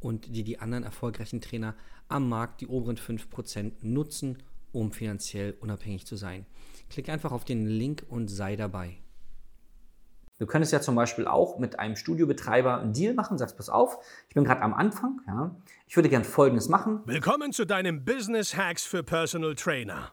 und die die anderen erfolgreichen Trainer am Markt, die oberen 5%, nutzen, um finanziell unabhängig zu sein. Klick einfach auf den Link und sei dabei. Du könntest ja zum Beispiel auch mit einem Studiobetreiber einen Deal machen, sagst, pass auf, ich bin gerade am Anfang, ja, ich würde gern Folgendes machen. Willkommen zu deinem Business Hacks für Personal Trainer.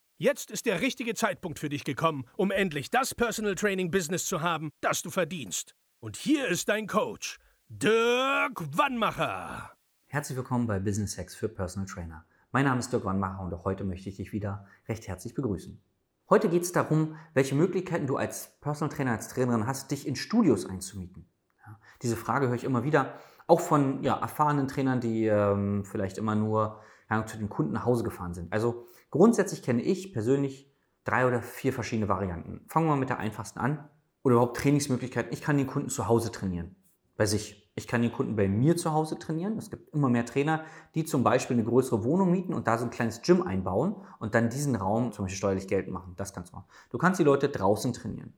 Jetzt ist der richtige Zeitpunkt für dich gekommen, um endlich das Personal Training Business zu haben, das du verdienst. Und hier ist dein Coach, Dirk Wannmacher. Herzlich willkommen bei Business Hacks für Personal Trainer. Mein Name ist Dirk Wannmacher und auch heute möchte ich dich wieder recht herzlich begrüßen. Heute geht es darum, welche Möglichkeiten du als Personal Trainer, als Trainerin hast, dich in Studios einzumieten. Ja, diese Frage höre ich immer wieder, auch von ja, erfahrenen Trainern, die ähm, vielleicht immer nur ja, zu den Kunden nach Hause gefahren sind. Also grundsätzlich kenne ich persönlich drei oder vier verschiedene Varianten. Fangen wir mal mit der einfachsten an. Oder überhaupt Trainingsmöglichkeiten. Ich kann den Kunden zu Hause trainieren, bei sich. Ich kann den Kunden bei mir zu Hause trainieren. Es gibt immer mehr Trainer, die zum Beispiel eine größere Wohnung mieten und da so ein kleines Gym einbauen und dann diesen Raum zum Beispiel steuerlich geltend machen. Das kannst du machen. Du kannst die Leute draußen trainieren.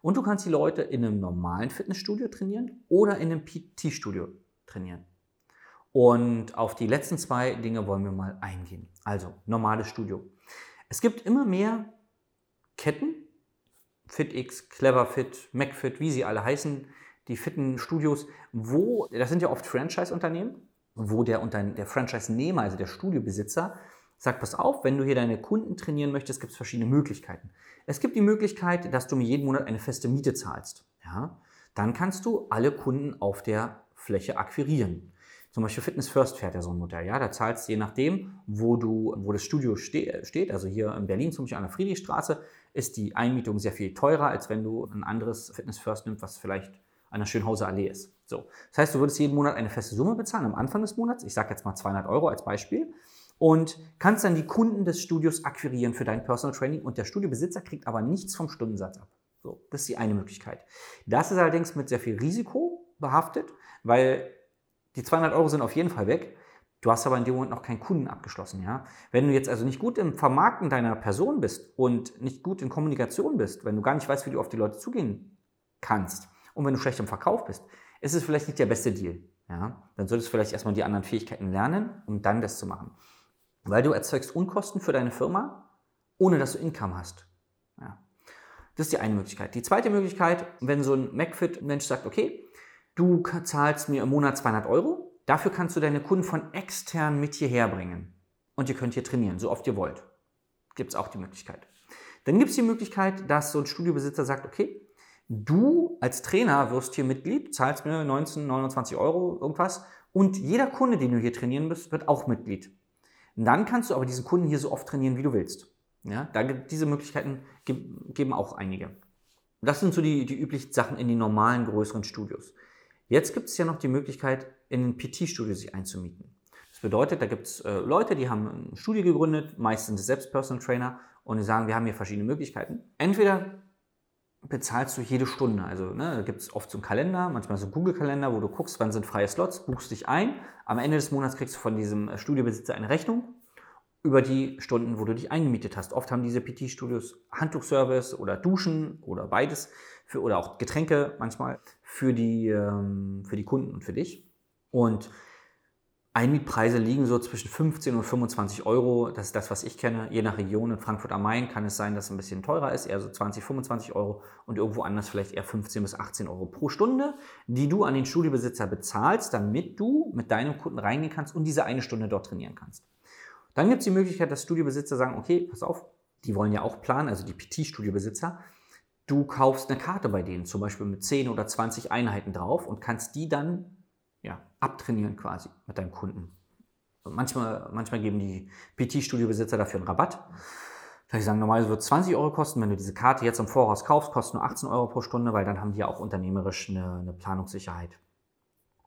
Und du kannst die Leute in einem normalen Fitnessstudio trainieren oder in einem PT-Studio trainieren. Und auf die letzten zwei Dinge wollen wir mal eingehen. Also, normales Studio. Es gibt immer mehr Ketten, FitX, CleverFit, MacFit, wie sie alle heißen, die fitten Studios, wo, das sind ja oft Franchise-Unternehmen, wo der, der Franchise-Nehmer, also der Studiobesitzer, sagt, pass auf, wenn du hier deine Kunden trainieren möchtest, gibt es verschiedene Möglichkeiten. Es gibt die Möglichkeit, dass du mir jeden Monat eine feste Miete zahlst. Ja? Dann kannst du alle Kunden auf der Fläche akquirieren. Zum Beispiel Fitness First fährt ja so ein Modell. Ja? Da zahlst du je nachdem, wo, du, wo das Studio ste steht, also hier in Berlin zum Beispiel an der Friedrichstraße, ist die Einmietung sehr viel teurer, als wenn du ein anderes Fitness First nimmst, was vielleicht an der Schönhauser Allee ist. So. Das heißt, du würdest jeden Monat eine feste Summe bezahlen am Anfang des Monats. Ich sage jetzt mal 200 Euro als Beispiel. Und kannst dann die Kunden des Studios akquirieren für dein Personal Training und der Studiobesitzer kriegt aber nichts vom Stundensatz ab. So, das ist die eine Möglichkeit. Das ist allerdings mit sehr viel Risiko behaftet, weil die 200 Euro sind auf jeden Fall weg. Du hast aber in dem Moment noch keinen Kunden abgeschlossen. Ja? Wenn du jetzt also nicht gut im Vermarkten deiner Person bist und nicht gut in Kommunikation bist, wenn du gar nicht weißt, wie du auf die Leute zugehen kannst, und wenn du schlecht im Verkauf bist, ist es vielleicht nicht der beste Deal. Ja? Dann solltest du vielleicht erstmal die anderen Fähigkeiten lernen, um dann das zu machen. Weil du erzeugst Unkosten für deine Firma, ohne dass du Income hast. Ja. Das ist die eine Möglichkeit. Die zweite Möglichkeit, wenn so ein MacFit-Mensch sagt, okay, du zahlst mir im Monat 200 Euro, dafür kannst du deine Kunden von extern mit hierher bringen. Und ihr könnt hier trainieren, so oft ihr wollt. Gibt es auch die Möglichkeit. Dann gibt es die Möglichkeit, dass so ein Studiobesitzer sagt, okay, Du als Trainer wirst hier Mitglied, zahlst mir 19, 29 Euro irgendwas und jeder Kunde, den du hier trainieren bist, wird auch Mitglied. Und dann kannst du aber diesen Kunden hier so oft trainieren, wie du willst. Ja, da gibt diese Möglichkeiten geben auch einige. Das sind so die, die üblichen Sachen in den normalen größeren Studios. Jetzt gibt es ja noch die Möglichkeit, in ein PT-Studio sich einzumieten. Das bedeutet, da gibt es äh, Leute, die haben ein Studio gegründet, meistens selbst Personal Trainer, und die sagen, wir haben hier verschiedene Möglichkeiten. Entweder bezahlst du jede Stunde. Also ne, da gibt es oft so einen Kalender, manchmal so einen Google-Kalender, wo du guckst, wann sind freie Slots, buchst dich ein. Am Ende des Monats kriegst du von diesem äh, Studiobesitzer eine Rechnung über die Stunden, wo du dich eingemietet hast. Oft haben diese PT-Studios Handtuchservice oder Duschen oder beides für, oder auch Getränke manchmal für die, ähm, für die Kunden und für dich. Und Einmietpreise liegen so zwischen 15 und 25 Euro. Das ist das, was ich kenne. Je nach Region in Frankfurt am Main kann es sein, dass es ein bisschen teurer ist, eher so 20, 25 Euro und irgendwo anders vielleicht eher 15 bis 18 Euro pro Stunde, die du an den Studiobesitzer bezahlst, damit du mit deinem Kunden reingehen kannst und diese eine Stunde dort trainieren kannst. Dann gibt es die Möglichkeit, dass Studiobesitzer sagen, okay, pass auf, die wollen ja auch planen, also die PT-Studiobesitzer, du kaufst eine Karte bei denen, zum Beispiel mit 10 oder 20 Einheiten drauf und kannst die dann ja, abtrainieren quasi mit deinem Kunden. Manchmal, manchmal geben die PT-Studio-Besitzer dafür einen Rabatt. Vielleicht sagen, normalerweise wird es 20 Euro kosten. Wenn du diese Karte jetzt im Voraus kaufst, kostet nur 18 Euro pro Stunde, weil dann haben die auch unternehmerisch eine, eine Planungssicherheit.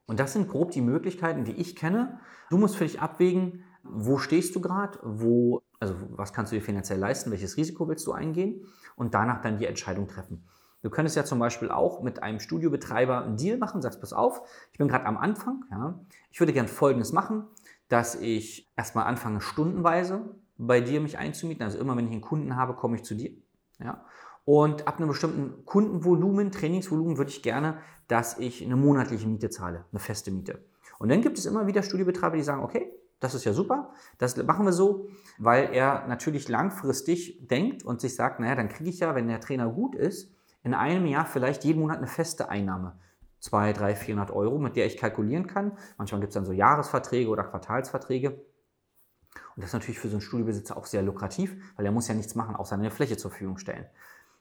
Und das sind grob die Möglichkeiten, die ich kenne. Du musst für dich abwägen, wo stehst du gerade, wo, also was kannst du dir finanziell leisten, welches Risiko willst du eingehen und danach dann die Entscheidung treffen. Du könntest ja zum Beispiel auch mit einem Studiobetreiber einen Deal machen, sagst, pass auf, ich bin gerade am Anfang, ja, ich würde gern Folgendes machen, dass ich erstmal anfange, stundenweise bei dir mich einzumieten. Also immer, wenn ich einen Kunden habe, komme ich zu dir. Ja. Und ab einem bestimmten Kundenvolumen, Trainingsvolumen, würde ich gerne, dass ich eine monatliche Miete zahle, eine feste Miete. Und dann gibt es immer wieder Studiobetreiber, die sagen, okay, das ist ja super, das machen wir so, weil er natürlich langfristig denkt und sich sagt, naja, dann kriege ich ja, wenn der Trainer gut ist, in einem Jahr vielleicht jeden Monat eine feste Einnahme. 2, 3, 400 Euro, mit der ich kalkulieren kann. Manchmal gibt es dann so Jahresverträge oder Quartalsverträge. Und das ist natürlich für so einen Studiobesitzer auch sehr lukrativ, weil er muss ja nichts machen, außer eine Fläche zur Verfügung stellen.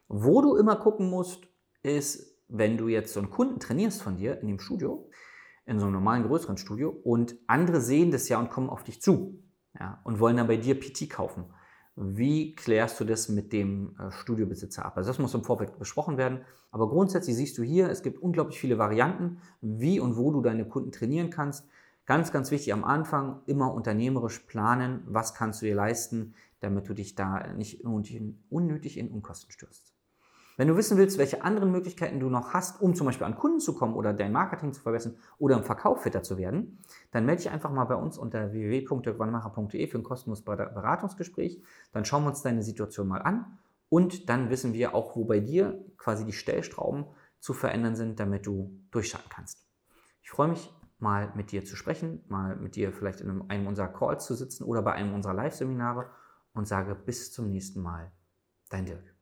Wo du immer gucken musst, ist, wenn du jetzt so einen Kunden trainierst von dir in dem Studio, in so einem normalen größeren Studio und andere sehen das ja und kommen auf dich zu ja, und wollen dann bei dir PT kaufen. Wie klärst du das mit dem äh, Studiobesitzer ab? Also das muss im Vorfeld besprochen werden. Aber grundsätzlich siehst du hier, es gibt unglaublich viele Varianten, wie und wo du deine Kunden trainieren kannst. Ganz, ganz wichtig am Anfang immer unternehmerisch planen, was kannst du dir leisten, damit du dich da nicht unnötig in Unkosten stürzt. Wenn du wissen willst, welche anderen Möglichkeiten du noch hast, um zum Beispiel an Kunden zu kommen oder dein Marketing zu verbessern oder im Verkauf fitter zu werden, dann melde dich einfach mal bei uns unter www.wannmacher.de für ein kostenloses Beratungsgespräch. Dann schauen wir uns deine Situation mal an und dann wissen wir auch, wo bei dir quasi die Stellstrauben zu verändern sind, damit du durchstarten kannst. Ich freue mich, mal mit dir zu sprechen, mal mit dir vielleicht in einem unserer Calls zu sitzen oder bei einem unserer Live-Seminare und sage bis zum nächsten Mal. Dein Dirk.